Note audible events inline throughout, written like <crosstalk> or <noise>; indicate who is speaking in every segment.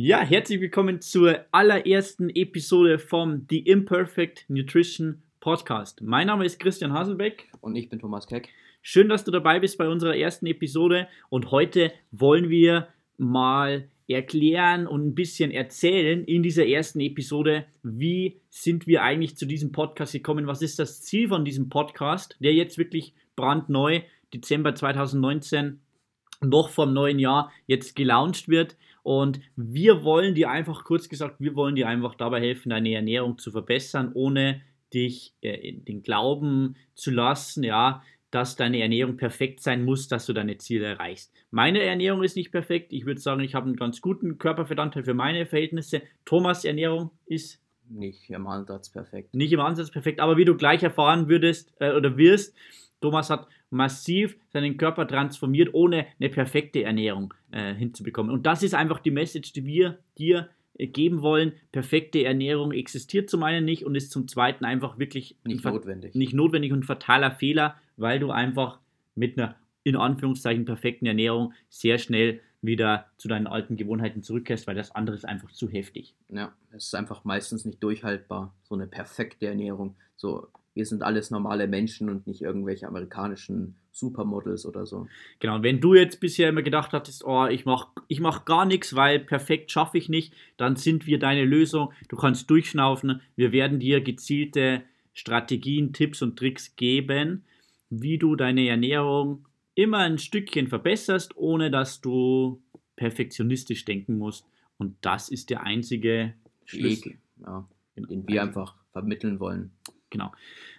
Speaker 1: Ja, herzlich willkommen zur allerersten Episode vom The Imperfect Nutrition Podcast. Mein Name ist Christian Haselbeck.
Speaker 2: Und ich bin Thomas Keck.
Speaker 1: Schön, dass du dabei bist bei unserer ersten Episode. Und heute wollen wir mal erklären und ein bisschen erzählen in dieser ersten Episode, wie sind wir eigentlich zu diesem Podcast gekommen, was ist das Ziel von diesem Podcast, der jetzt wirklich brandneu, Dezember 2019, noch vom neuen Jahr jetzt gelauncht wird. Und wir wollen dir einfach, kurz gesagt, wir wollen dir einfach dabei helfen, deine Ernährung zu verbessern, ohne dich äh, den Glauben zu lassen, ja, dass deine Ernährung perfekt sein muss, dass du deine Ziele erreichst. Meine Ernährung ist nicht perfekt. Ich würde sagen, ich habe einen ganz guten Körperfettanteil für meine Verhältnisse. Thomas Ernährung ist
Speaker 2: nicht im Ansatz perfekt.
Speaker 1: Nicht im Ansatz perfekt, aber wie du gleich erfahren würdest äh, oder wirst, Thomas hat massiv seinen Körper transformiert, ohne eine perfekte Ernährung äh, hinzubekommen. Und das ist einfach die Message, die wir dir äh, geben wollen. Perfekte Ernährung existiert zum einen nicht und ist zum zweiten einfach wirklich
Speaker 2: nicht notwendig.
Speaker 1: Nicht notwendig und fataler Fehler, weil du einfach mit einer in Anführungszeichen perfekten Ernährung sehr schnell wieder zu deinen alten Gewohnheiten zurückkehrst, weil das andere ist einfach zu heftig.
Speaker 2: Ja, es ist einfach meistens nicht durchhaltbar, so eine perfekte Ernährung. So, wir sind alles normale Menschen und nicht irgendwelche amerikanischen Supermodels oder so.
Speaker 1: Genau, wenn du jetzt bisher immer gedacht hattest, oh, ich mache ich mach gar nichts, weil perfekt schaffe ich nicht, dann sind wir deine Lösung. Du kannst durchschnaufen. Wir werden dir gezielte Strategien, Tipps und Tricks geben, wie du deine Ernährung immer ein Stückchen verbesserst, ohne dass du perfektionistisch denken musst. Und das ist der einzige
Speaker 2: Weg, ja, den wir einfach vermitteln wollen.
Speaker 1: Genau.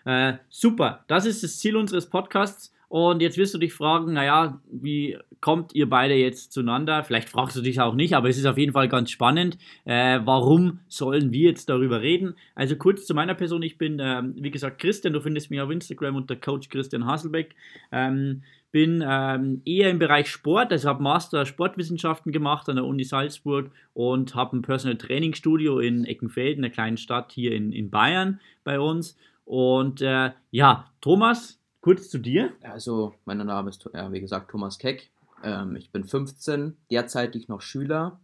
Speaker 1: Äh, super, das ist das Ziel unseres Podcasts. Und jetzt wirst du dich fragen, naja, wie kommt ihr beide jetzt zueinander? Vielleicht fragst du dich auch nicht, aber es ist auf jeden Fall ganz spannend. Äh, warum sollen wir jetzt darüber reden? Also kurz zu meiner Person, ich bin, ähm, wie gesagt, Christian, du findest mich auf Instagram unter Coach Christian Hasselbeck. Ähm, bin ähm, eher im Bereich Sport, also habe Master Sportwissenschaften gemacht an der Uni Salzburg und habe ein Personal Training Studio in Eckenfelden, einer kleinen Stadt hier in, in Bayern bei uns. Und äh, ja, Thomas, kurz zu dir.
Speaker 2: Also, mein Name ist, ja, wie gesagt, Thomas Keck. Ähm, ich bin 15, derzeitig noch Schüler,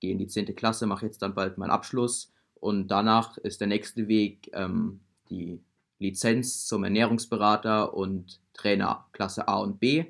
Speaker 2: gehe in die 10. Klasse, mache jetzt dann bald meinen Abschluss und danach ist der nächste Weg ähm, die Lizenz zum Ernährungsberater und Trainer Klasse A und B.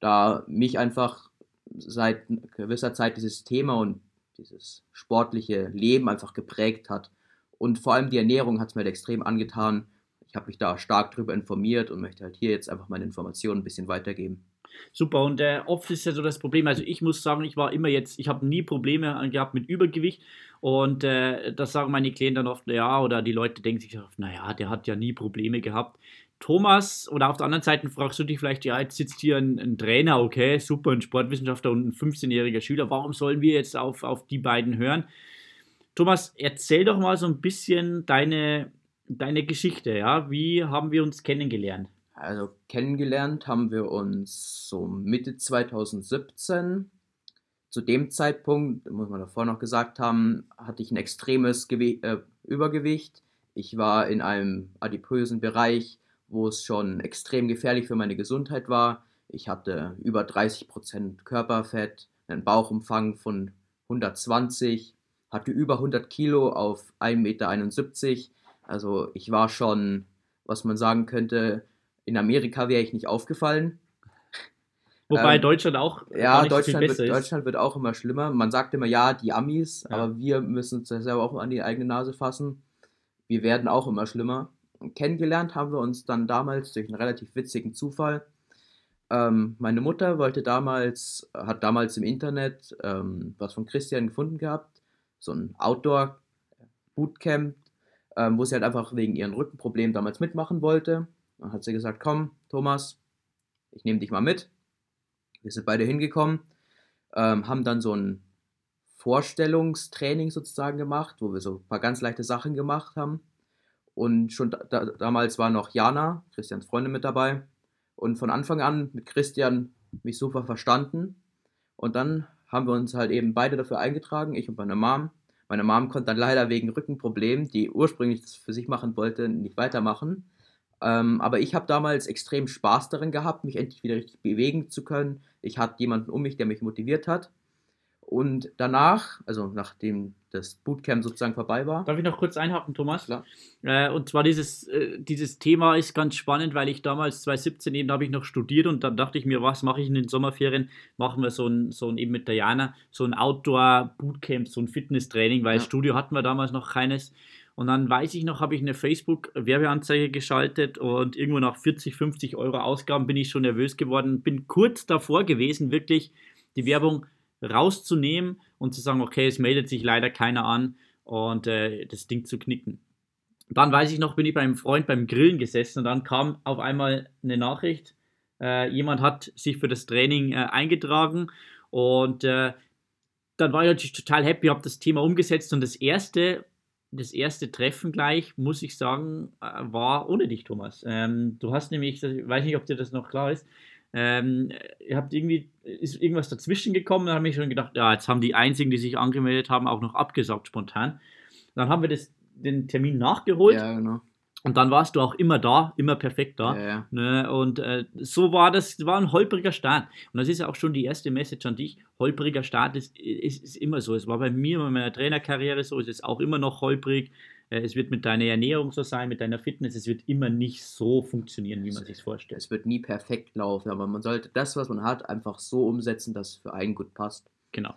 Speaker 2: Da mich einfach seit gewisser Zeit dieses Thema und dieses sportliche Leben einfach geprägt hat. Und vor allem die Ernährung hat es mir halt extrem angetan. Ich habe mich da stark darüber informiert und möchte halt hier jetzt einfach meine Informationen ein bisschen weitergeben.
Speaker 1: Super, und äh, oft ist ja so das Problem, also ich muss sagen, ich war immer jetzt, ich habe nie Probleme gehabt mit Übergewicht und äh, das sagen meine Klienten dann oft, ja, oder die Leute denken sich oft, naja, der hat ja nie Probleme gehabt. Thomas, oder auf der anderen Seite fragst du dich vielleicht, ja, jetzt sitzt hier ein, ein Trainer, okay, super, ein Sportwissenschaftler und ein 15-jähriger Schüler, warum sollen wir jetzt auf, auf die beiden hören? Thomas, erzähl doch mal so ein bisschen deine, deine Geschichte, ja, wie haben wir uns kennengelernt?
Speaker 2: Also kennengelernt haben wir uns so Mitte 2017. Zu dem Zeitpunkt, muss man davor noch gesagt haben, hatte ich ein extremes Gewi äh, Übergewicht. Ich war in einem adipösen Bereich, wo es schon extrem gefährlich für meine Gesundheit war. Ich hatte über 30% Körperfett, einen Bauchumfang von 120, hatte über 100 Kilo auf 1,71 Meter. Also ich war schon, was man sagen könnte, in Amerika wäre ich nicht aufgefallen.
Speaker 1: Wobei ähm, Deutschland auch.
Speaker 2: Ja, Deutschland, wird, Deutschland wird auch immer schlimmer. Man sagt immer, ja, die Amis, ja. aber wir müssen uns selber auch an die eigene Nase fassen. Wir werden auch immer schlimmer. Kennengelernt haben wir uns dann damals durch einen relativ witzigen Zufall. Ähm, meine Mutter wollte damals, hat damals im Internet ähm, was von Christian gefunden gehabt, so ein Outdoor-Bootcamp, ähm, wo sie halt einfach wegen ihren Rückenproblemen damals mitmachen wollte. Dann hat sie gesagt, komm, Thomas, ich nehme dich mal mit. Wir sind beide hingekommen, ähm, haben dann so ein Vorstellungstraining sozusagen gemacht, wo wir so ein paar ganz leichte Sachen gemacht haben. Und schon da, da, damals war noch Jana, Christians Freundin, mit dabei. Und von Anfang an mit Christian mich super verstanden. Und dann haben wir uns halt eben beide dafür eingetragen, ich und meine Mom. Meine Mom konnte dann leider wegen Rückenproblemen, die ursprünglich das für sich machen wollte, nicht weitermachen. Ähm, aber ich habe damals extrem Spaß darin gehabt, mich endlich wieder richtig bewegen zu können. Ich hatte jemanden um mich, der mich motiviert hat. Und danach, also nachdem das Bootcamp sozusagen vorbei war.
Speaker 1: Darf ich noch kurz einhaken, Thomas? Klar. Äh, und zwar dieses, äh, dieses Thema ist ganz spannend, weil ich damals 2017 eben habe ich noch studiert und dann dachte ich mir, was mache ich in den Sommerferien? Machen wir so ein, so ein eben mit der Jana, so ein Outdoor-Bootcamp, so ein Fitnesstraining, weil ja. Studio hatten wir damals noch keines. Und dann weiß ich noch, habe ich eine Facebook-Werbeanzeige geschaltet und irgendwo nach 40, 50 Euro Ausgaben bin ich schon nervös geworden. Bin kurz davor gewesen, wirklich die Werbung rauszunehmen und zu sagen, okay, es meldet sich leider keiner an und äh, das Ding zu knicken. Dann weiß ich noch, bin ich bei einem Freund beim Grillen gesessen und dann kam auf einmal eine Nachricht, äh, jemand hat sich für das Training äh, eingetragen und äh, dann war ich natürlich total happy, habe das Thema umgesetzt und das erste, das erste Treffen gleich, muss ich sagen, äh, war ohne dich, Thomas. Ähm, du hast nämlich, ich weiß nicht, ob dir das noch klar ist, ähm, ihr habt irgendwie, ist irgendwas dazwischen gekommen, dann habe ich schon gedacht, ja, jetzt haben die einzigen, die sich angemeldet haben, auch noch abgesagt spontan. Dann haben wir das, den Termin nachgeholt. Ja, genau. Und dann warst du auch immer da, immer perfekt da. Ja, ja. Ne? Und äh, so war das, war ein holpriger Start. Und das ist ja auch schon die erste Message an dich. Holpriger Start ist, ist, ist immer so. Es war bei mir, bei meiner Trainerkarriere so, es ist auch immer noch holprig. Äh, es wird mit deiner Ernährung so sein, mit deiner Fitness, es wird immer nicht so funktionieren, wie man sich vorstellt.
Speaker 2: Es wird nie perfekt laufen, aber man sollte das, was man hat, einfach so umsetzen, dass es für einen gut passt.
Speaker 1: Genau.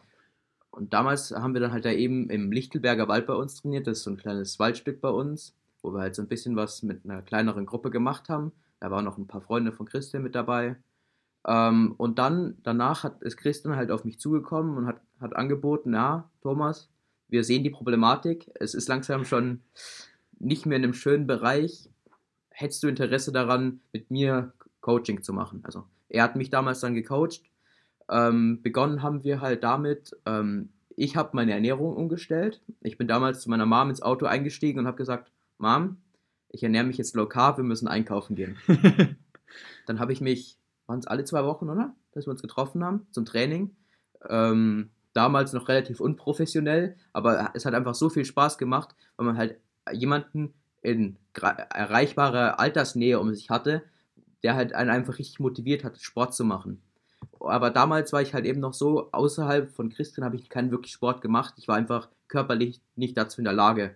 Speaker 2: Und damals haben wir dann halt da eben im Lichtelberger Wald bei uns trainiert, das ist so ein kleines Waldstück bei uns, wo wir halt so ein bisschen was mit einer kleineren Gruppe gemacht haben. Da waren noch ein paar Freunde von Christian mit dabei. Ähm, und dann, danach hat, ist Christian halt auf mich zugekommen und hat, hat angeboten, ja, Thomas, wir sehen die Problematik. Es ist langsam schon nicht mehr in einem schönen Bereich. Hättest du Interesse daran, mit mir Coaching zu machen? Also er hat mich damals dann gecoacht. Ähm, begonnen haben wir halt damit, ähm, ich habe meine Ernährung umgestellt. Ich bin damals zu meiner Mom ins Auto eingestiegen und habe gesagt, Mom, ich ernähre mich jetzt low carb, wir müssen einkaufen gehen. <laughs> dann habe ich mich, waren es alle zwei Wochen, oder? Dass wir uns getroffen haben zum Training. Ähm, damals noch relativ unprofessionell, aber es hat einfach so viel Spaß gemacht, weil man halt jemanden in erreichbarer Altersnähe um sich hatte, der halt einen einfach richtig motiviert hat, Sport zu machen. Aber damals war ich halt eben noch so, außerhalb von Christian habe ich keinen wirklich Sport gemacht. Ich war einfach körperlich nicht dazu in der Lage.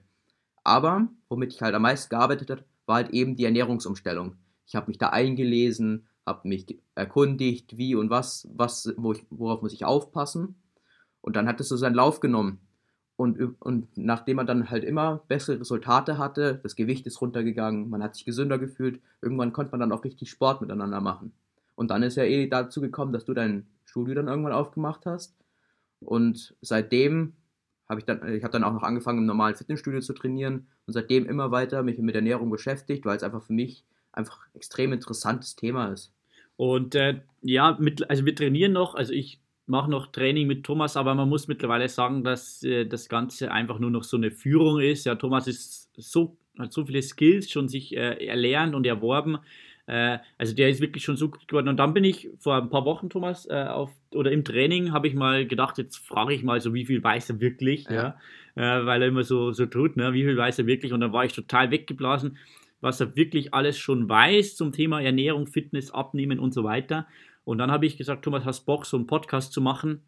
Speaker 2: Aber womit ich halt am meisten gearbeitet habe, war halt eben die Ernährungsumstellung. Ich habe mich da eingelesen, habe mich erkundigt, wie und was, was wo ich, worauf muss ich aufpassen. Und dann hat es so seinen Lauf genommen. Und, und nachdem man dann halt immer bessere Resultate hatte, das Gewicht ist runtergegangen, man hat sich gesünder gefühlt, irgendwann konnte man dann auch richtig Sport miteinander machen. Und dann ist ja eh dazu gekommen, dass du dein Studio dann irgendwann aufgemacht hast. Und seitdem habe ich dann, ich habe dann auch noch angefangen im normalen Fitnessstudio zu trainieren und seitdem immer weiter mich mit Ernährung beschäftigt, weil es einfach für mich einfach extrem interessantes Thema ist.
Speaker 1: Und äh, ja, mit, also wir trainieren noch, also ich mache noch Training mit Thomas, aber man muss mittlerweile sagen, dass äh, das Ganze einfach nur noch so eine Führung ist. Ja, Thomas ist so, hat so viele Skills schon sich äh, erlernt und erworben. Äh, also der ist wirklich schon so gut geworden. Und dann bin ich vor ein paar Wochen, Thomas, äh, auf, oder im Training habe ich mal gedacht, jetzt frage ich mal so, wie viel weiß er wirklich, ja. ja äh, weil er immer so, so tut, ne? wie viel weiß er wirklich. Und dann war ich total weggeblasen, was er wirklich alles schon weiß zum Thema Ernährung, Fitness, Abnehmen und so weiter. Und dann habe ich gesagt, Thomas, hast Bock, so einen Podcast zu machen?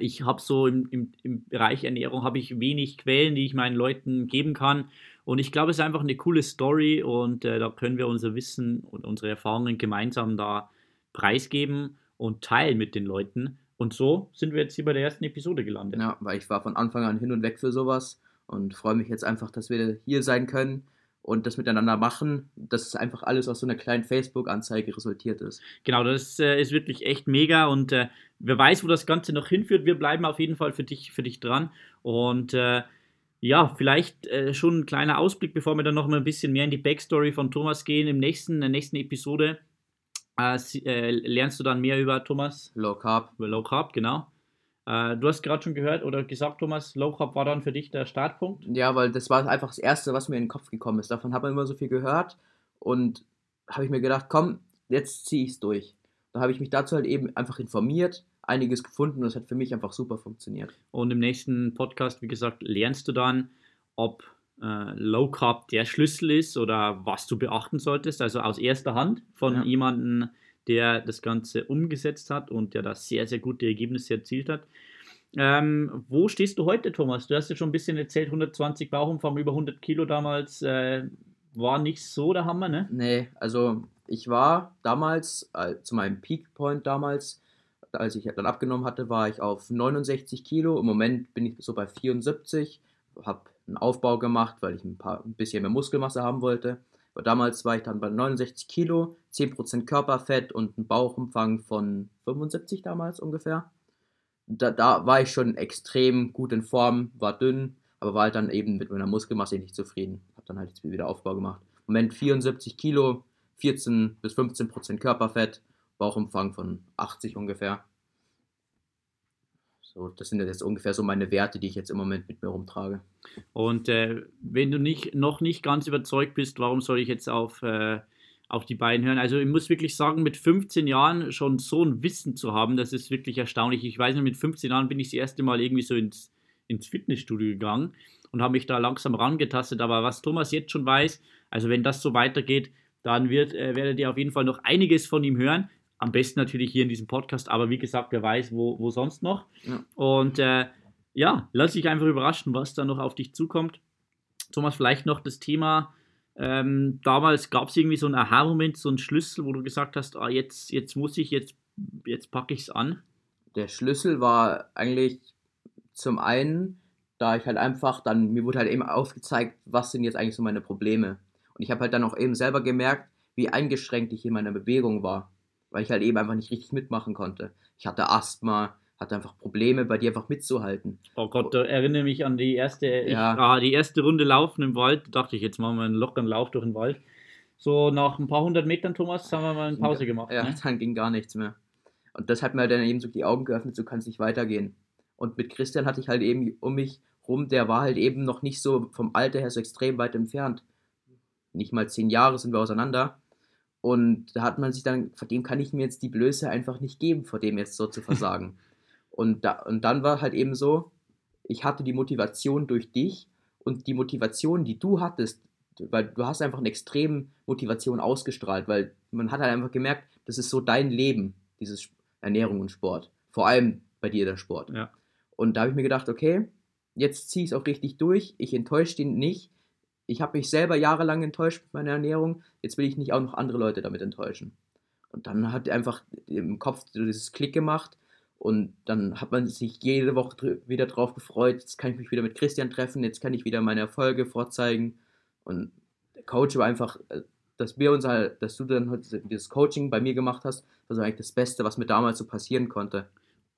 Speaker 1: Ich habe so im, im, im Bereich Ernährung habe ich wenig Quellen, die ich meinen Leuten geben kann. Und ich glaube, es ist einfach eine coole Story und äh, da können wir unser Wissen und unsere Erfahrungen gemeinsam da preisgeben und teilen mit den Leuten. Und so sind wir jetzt hier bei der ersten Episode gelandet.
Speaker 2: Ja, weil ich war von Anfang an hin und weg für sowas und freue mich jetzt einfach, dass wir hier sein können und das miteinander machen, dass einfach alles aus so einer kleinen Facebook-Anzeige resultiert ist.
Speaker 1: Genau, das äh, ist wirklich echt mega und äh, wer weiß, wo das Ganze noch hinführt. Wir bleiben auf jeden Fall für dich, für dich dran und äh, ja, vielleicht äh, schon ein kleiner Ausblick, bevor wir dann noch mal ein bisschen mehr in die Backstory von Thomas gehen. Im nächsten, in der nächsten Episode äh, äh, lernst du dann mehr über Thomas.
Speaker 2: Low Carb.
Speaker 1: Über Low Carb, genau. Äh, du hast gerade schon gehört oder gesagt, Thomas, Low Carb war dann für dich der Startpunkt?
Speaker 2: Ja, weil das war einfach das Erste, was mir in den Kopf gekommen ist. Davon hat man immer so viel gehört und habe ich mir gedacht, komm, jetzt ziehe ich es durch. Da habe ich mich dazu halt eben einfach informiert, einiges gefunden und es hat für mich einfach super funktioniert.
Speaker 1: Und im nächsten Podcast, wie gesagt, lernst du dann, ob äh, Low Carb der Schlüssel ist oder was du beachten solltest, also aus erster Hand von ja. jemandem, der das Ganze umgesetzt hat und der da sehr, sehr gute Ergebnisse erzielt hat. Ähm, wo stehst du heute, Thomas? Du hast ja schon ein bisschen erzählt, 120 Bauchumfang, über 100 Kilo damals. Äh, war nicht so der Hammer, ne?
Speaker 2: Nee, also ich war damals, äh, zu meinem Peak Point damals, als ich dann abgenommen hatte, war ich auf 69 Kilo. Im Moment bin ich so bei 74, habe einen Aufbau gemacht, weil ich ein, paar, ein bisschen mehr Muskelmasse haben wollte. Aber damals war ich dann bei 69 Kilo, 10% Körperfett und ein Bauchumfang von 75 damals ungefähr. Da, da war ich schon extrem gut in Form, war dünn, aber war halt dann eben mit meiner Muskelmasse nicht zufrieden. Habe dann halt jetzt wieder Aufbau gemacht. Im Moment 74 Kilo, 14 bis 15 Prozent Körperfett, Bauchumfang von 80 ungefähr. So, das sind jetzt ungefähr so meine Werte, die ich jetzt im Moment mit mir rumtrage.
Speaker 1: Und äh, wenn du nicht, noch nicht ganz überzeugt bist, warum soll ich jetzt auf, äh, auf die beiden hören? Also ich muss wirklich sagen, mit 15 Jahren schon so ein Wissen zu haben, das ist wirklich erstaunlich. Ich weiß nicht, mit 15 Jahren bin ich das erste Mal irgendwie so ins, ins Fitnessstudio gegangen und habe mich da langsam rangetastet. Aber was Thomas jetzt schon weiß, also wenn das so weitergeht, dann wird, äh, werdet ihr auf jeden Fall noch einiges von ihm hören. Am besten natürlich hier in diesem Podcast, aber wie gesagt, wer weiß, wo, wo sonst noch. Ja. Und äh, ja, lass dich einfach überraschen, was da noch auf dich zukommt. Thomas, vielleicht noch das Thema. Ähm, damals gab es irgendwie so einen Aha-Moment, so einen Schlüssel, wo du gesagt hast, ah, jetzt, jetzt muss ich, jetzt, jetzt packe ich es an.
Speaker 2: Der Schlüssel war eigentlich zum einen, da ich halt einfach dann, mir wurde halt eben aufgezeigt, was sind jetzt eigentlich so meine Probleme. Und ich habe halt dann auch eben selber gemerkt, wie eingeschränkt ich in meiner Bewegung war, weil ich halt eben einfach nicht richtig mitmachen konnte. Ich hatte Asthma, hatte einfach Probleme, bei dir einfach mitzuhalten.
Speaker 1: Oh Gott, da erinnere mich an die erste, ja. ich, ah, die erste Runde Laufen im Wald. Da dachte ich, jetzt machen wir einen lockeren Lauf durch den Wald. So nach ein paar hundert Metern, Thomas, haben wir mal eine Pause gemacht.
Speaker 2: Ja, ne? <laughs> dann ging gar nichts mehr. Und das hat mir dann eben so die Augen geöffnet, so kann es nicht weitergehen. Und mit Christian hatte ich halt eben um mich rum, der war halt eben noch nicht so vom Alter her so extrem weit entfernt nicht mal zehn Jahre sind wir auseinander. Und da hat man sich dann, vor dem kann ich mir jetzt die Blöße einfach nicht geben, vor dem jetzt so zu <laughs> versagen. und, da, und dann war halt eben so, ich hatte die Motivation durch dich und die Motivation, die du hattest, weil du hast einfach eine extreme Motivation ausgestrahlt, weil man hat halt einfach gemerkt, das ist so dein Leben, dieses Ernährung und Sport. Vor allem bei dir der Sport. Ja. Und da habe ich mir gedacht, okay, jetzt ziehe ich es auch richtig durch, ich enttäusche den nicht, ich habe mich selber jahrelang enttäuscht mit meiner Ernährung, jetzt will ich nicht auch noch andere Leute damit enttäuschen. Und dann hat einfach im Kopf dieses Klick gemacht und dann hat man sich jede Woche wieder drauf gefreut, jetzt kann ich mich wieder mit Christian treffen, jetzt kann ich wieder meine Erfolge vorzeigen. Und der Coach war einfach, äh, dass wir uns halt, dass du dann heute dieses Coaching bei mir gemacht hast, war so eigentlich das Beste, was mir damals so passieren konnte.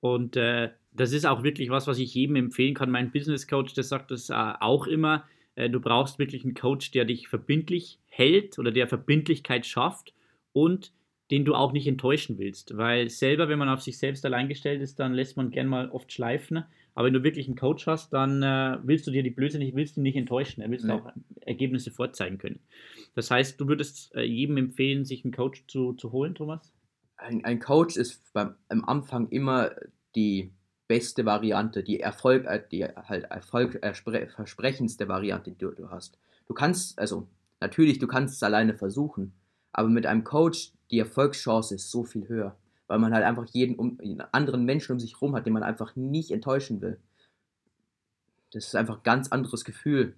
Speaker 1: Und äh, das ist auch wirklich was, was ich jedem empfehlen kann. Mein Business Coach, der sagt das äh, auch immer du brauchst wirklich einen Coach, der dich verbindlich hält oder der Verbindlichkeit schafft und den du auch nicht enttäuschen willst. Weil selber, wenn man auf sich selbst allein gestellt ist, dann lässt man gern mal oft schleifen. Aber wenn du wirklich einen Coach hast, dann äh, willst du dir die Blöße nicht, willst ihn nicht enttäuschen. Er willst nee. auch Ergebnisse vorzeigen können. Das heißt, du würdest äh, jedem empfehlen, sich einen Coach zu, zu holen, Thomas?
Speaker 2: Ein, ein Coach ist beim, am Anfang immer die beste Variante, die Erfolg, äh, die halt Erfolg äh, versprechendste Variante, die du, hast. Du kannst, also natürlich, du kannst es alleine versuchen, aber mit einem Coach die Erfolgschance ist so viel höher, weil man halt einfach jeden um, anderen Menschen um sich herum hat, den man einfach nicht enttäuschen will. Das ist einfach ein ganz anderes Gefühl.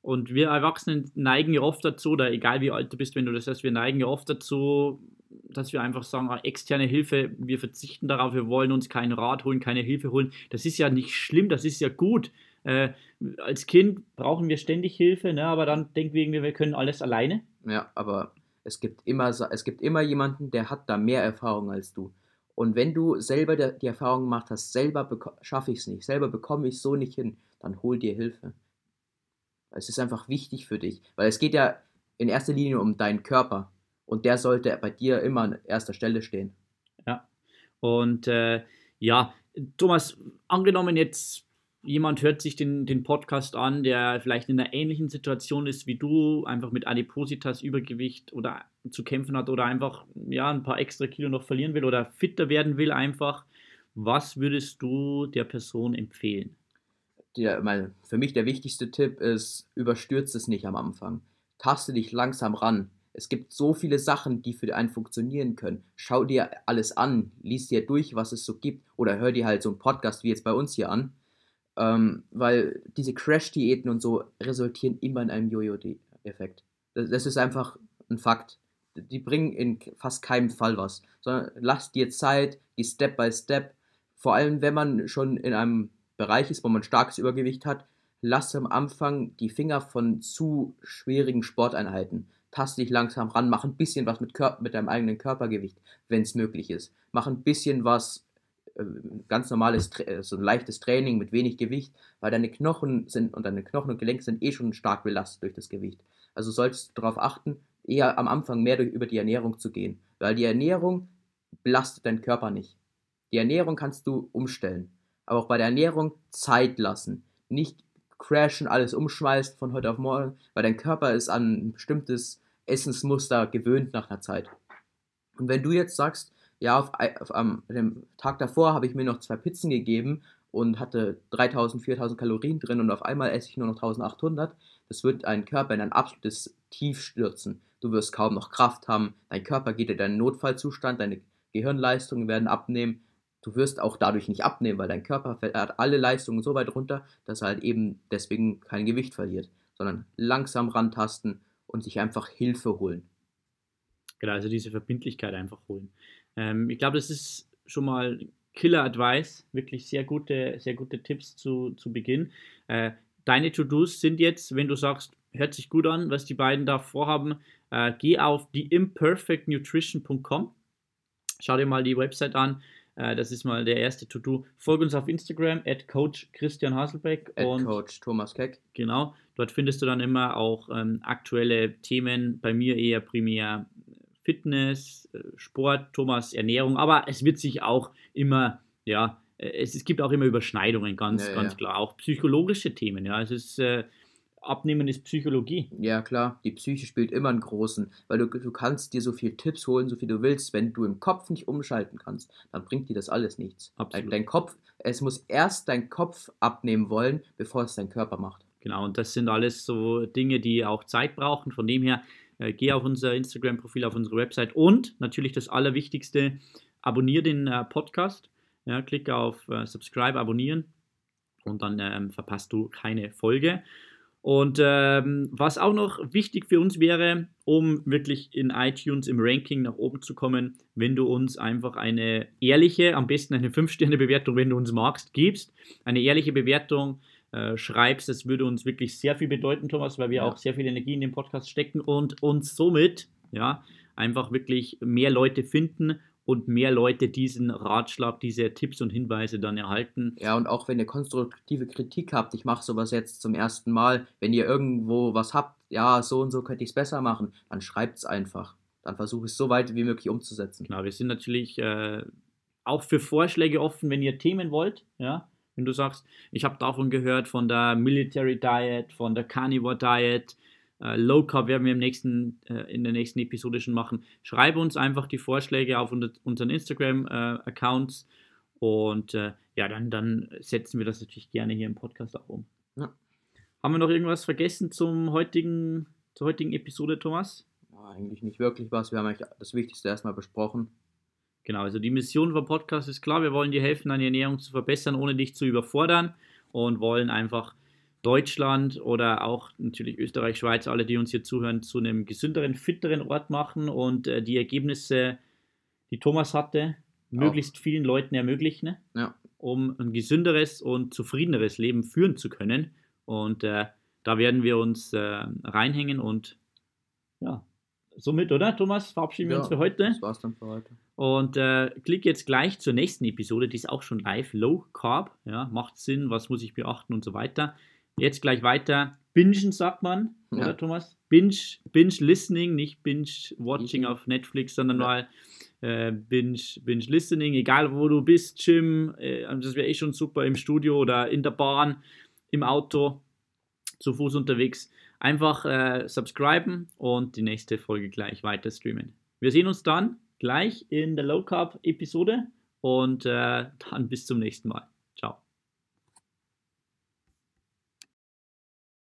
Speaker 1: Und wir Erwachsenen neigen ja oft dazu, oder egal wie alt du bist, wenn du das hast, wir neigen ja oft dazu, dass wir einfach sagen, ah, externe Hilfe, wir verzichten darauf, wir wollen uns keinen Rat holen, keine Hilfe holen. Das ist ja nicht schlimm, das ist ja gut. Äh, als Kind brauchen wir ständig Hilfe, ne, aber dann denken wir, wir können alles alleine.
Speaker 2: Ja, aber es gibt, immer, es gibt immer jemanden, der hat da mehr Erfahrung als du. Und wenn du selber die Erfahrung gemacht hast, selber schaffe ich es nicht, selber bekomme ich es so nicht hin, dann hol dir Hilfe. Es ist einfach wichtig für dich, weil es geht ja in erster Linie um deinen Körper und der sollte bei dir immer an erster Stelle stehen.
Speaker 1: Ja. Und äh, ja, Thomas, angenommen jetzt jemand hört sich den, den Podcast an, der vielleicht in einer ähnlichen Situation ist wie du, einfach mit Adipositas, Übergewicht oder zu kämpfen hat oder einfach ja, ein paar extra Kilo noch verlieren will oder fitter werden will einfach. Was würdest du der Person empfehlen?
Speaker 2: der, mein, für mich der wichtigste Tipp ist, überstürze es nicht am Anfang. Taste dich langsam ran. Es gibt so viele Sachen, die für einen funktionieren können. Schau dir alles an, lies dir durch, was es so gibt, oder hör dir halt so einen Podcast wie jetzt bei uns hier an. Ähm, weil diese Crash-Diäten und so resultieren immer in einem Jojo-Effekt. Das, das ist einfach ein Fakt. Die bringen in fast keinem Fall was. Sondern lass dir Zeit, die Step by Step. Vor allem, wenn man schon in einem Bereich ist, wo man starkes Übergewicht hat, lass am Anfang die Finger von zu schwierigen Sporteinheiten. Tast dich langsam ran, mach ein bisschen was mit, mit deinem eigenen Körpergewicht, wenn es möglich ist. Mach ein bisschen was, äh, ganz normales, äh, so ein leichtes Training mit wenig Gewicht, weil deine Knochen sind und deine Knochen und Gelenke sind eh schon stark belastet durch das Gewicht. Also solltest du darauf achten, eher am Anfang mehr durch, über die Ernährung zu gehen, weil die Ernährung belastet deinen Körper nicht. Die Ernährung kannst du umstellen, aber auch bei der Ernährung Zeit lassen, nicht crashen, alles umschmeißt von heute auf morgen, weil dein Körper ist an ein bestimmtes Essensmuster gewöhnt nach einer Zeit. Und wenn du jetzt sagst, ja, auf, auf, am dem Tag davor habe ich mir noch zwei Pizzen gegeben und hatte 3000, 4000 Kalorien drin und auf einmal esse ich nur noch 1800, das wird deinen Körper in ein absolutes Tief stürzen. Du wirst kaum noch Kraft haben, dein Körper geht in deinen Notfallzustand, deine Gehirnleistungen werden abnehmen du wirst auch dadurch nicht abnehmen, weil dein Körper hat alle Leistungen so weit runter, dass er halt eben deswegen kein Gewicht verliert, sondern langsam rantasten und sich einfach Hilfe holen.
Speaker 1: Genau, also diese Verbindlichkeit einfach holen. Ähm, ich glaube, das ist schon mal Killer-Advice, wirklich sehr gute, sehr gute Tipps zu, zu Beginn. Äh, deine To-Dos sind jetzt, wenn du sagst, hört sich gut an, was die beiden da vorhaben, äh, geh auf theimperfectnutrition.com, schau dir mal die Website an, das ist mal der erste To-Do. Folge uns auf Instagram, at Coach Christian Haselbeck.
Speaker 2: At und Coach Thomas Keck.
Speaker 1: Genau, dort findest du dann immer auch ähm, aktuelle Themen. Bei mir eher primär Fitness, äh, Sport, Thomas Ernährung, aber es wird sich auch immer, ja, äh, es, es gibt auch immer Überschneidungen, ganz, ja, ganz ja. klar. Auch psychologische Themen, ja. Es ist äh, Abnehmen ist Psychologie.
Speaker 2: Ja, klar, die Psyche spielt immer einen großen, weil du, du kannst dir so viel Tipps holen, so viel du willst. Wenn du im Kopf nicht umschalten kannst, dann bringt dir das alles nichts. Absolut. Dein, dein Kopf, es muss erst dein Kopf abnehmen wollen, bevor es dein Körper macht.
Speaker 1: Genau, und das sind alles so Dinge, die auch Zeit brauchen. Von dem her, äh, geh auf unser Instagram-Profil, auf unsere Website und natürlich das Allerwichtigste, abonniere den äh, Podcast. Ja, klicke auf äh, Subscribe, abonnieren und dann ähm, verpasst du keine Folge. Und ähm, was auch noch wichtig für uns wäre, um wirklich in iTunes im Ranking nach oben zu kommen, wenn du uns einfach eine ehrliche, am besten eine 5-Sterne-Bewertung, wenn du uns magst, gibst. Eine ehrliche Bewertung äh, schreibst, das würde uns wirklich sehr viel bedeuten, Thomas, weil wir ja. auch sehr viel Energie in den Podcast stecken und uns somit ja, einfach wirklich mehr Leute finden und mehr Leute diesen Ratschlag, diese Tipps und Hinweise dann erhalten.
Speaker 2: Ja, und auch wenn ihr konstruktive Kritik habt, ich mache sowas jetzt zum ersten Mal, wenn ihr irgendwo was habt, ja, so und so könnte ich es besser machen, dann schreibt es einfach. Dann versuche ich es so weit wie möglich umzusetzen.
Speaker 1: Genau, wir sind natürlich äh, auch für Vorschläge offen, wenn ihr Themen wollt, ja. Wenn du sagst, ich habe davon gehört, von der Military Diet, von der Carnivore Diet, äh, Low Carb werden wir im nächsten, äh, in der nächsten Episode schon machen. Schreibe uns einfach die Vorschläge auf unseren Instagram-Accounts äh, und äh, ja, dann, dann setzen wir das natürlich gerne hier im Podcast auch um. Ja. Haben wir noch irgendwas vergessen zum heutigen, zur heutigen Episode, Thomas?
Speaker 2: Ja, eigentlich nicht wirklich was. Wir haben eigentlich das Wichtigste erstmal besprochen.
Speaker 1: Genau, also die Mission vom Podcast ist klar, wir wollen dir helfen, deine Ernährung zu verbessern, ohne dich zu überfordern und wollen einfach Deutschland oder auch natürlich Österreich, Schweiz, alle, die uns hier zuhören, zu einem gesünderen, fitteren Ort machen und äh, die Ergebnisse, die Thomas hatte, möglichst vielen Leuten ermöglichen, ja. um ein gesünderes und zufriedeneres Leben führen zu können. Und äh, da werden wir uns äh, reinhängen und ja, somit, oder Thomas, verabschieden wir ja, uns für heute. Das war's dann für heute. Und äh, klick jetzt gleich zur nächsten Episode, die ist auch schon live, Low Carb, ja, macht Sinn, was muss ich beachten und so weiter. Jetzt gleich weiter. Bingen sagt man, ja. oder Thomas? Binge, Binge Listening, nicht Binge Watching auf Netflix, sondern ja. mal äh, Binge, Binge Listening, egal wo du bist, Gym, äh, das wäre eh schon super im Studio oder in der Bahn, im Auto, zu Fuß unterwegs. Einfach äh, subscriben und die nächste Folge gleich weiter streamen. Wir sehen uns dann gleich in der Low Carb Episode und äh, dann bis zum nächsten Mal.